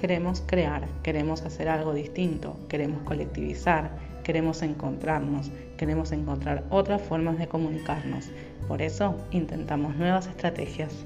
Queremos crear, queremos hacer algo distinto, queremos colectivizar, queremos encontrarnos, queremos encontrar otras formas de comunicarnos. Por eso intentamos nuevas estrategias.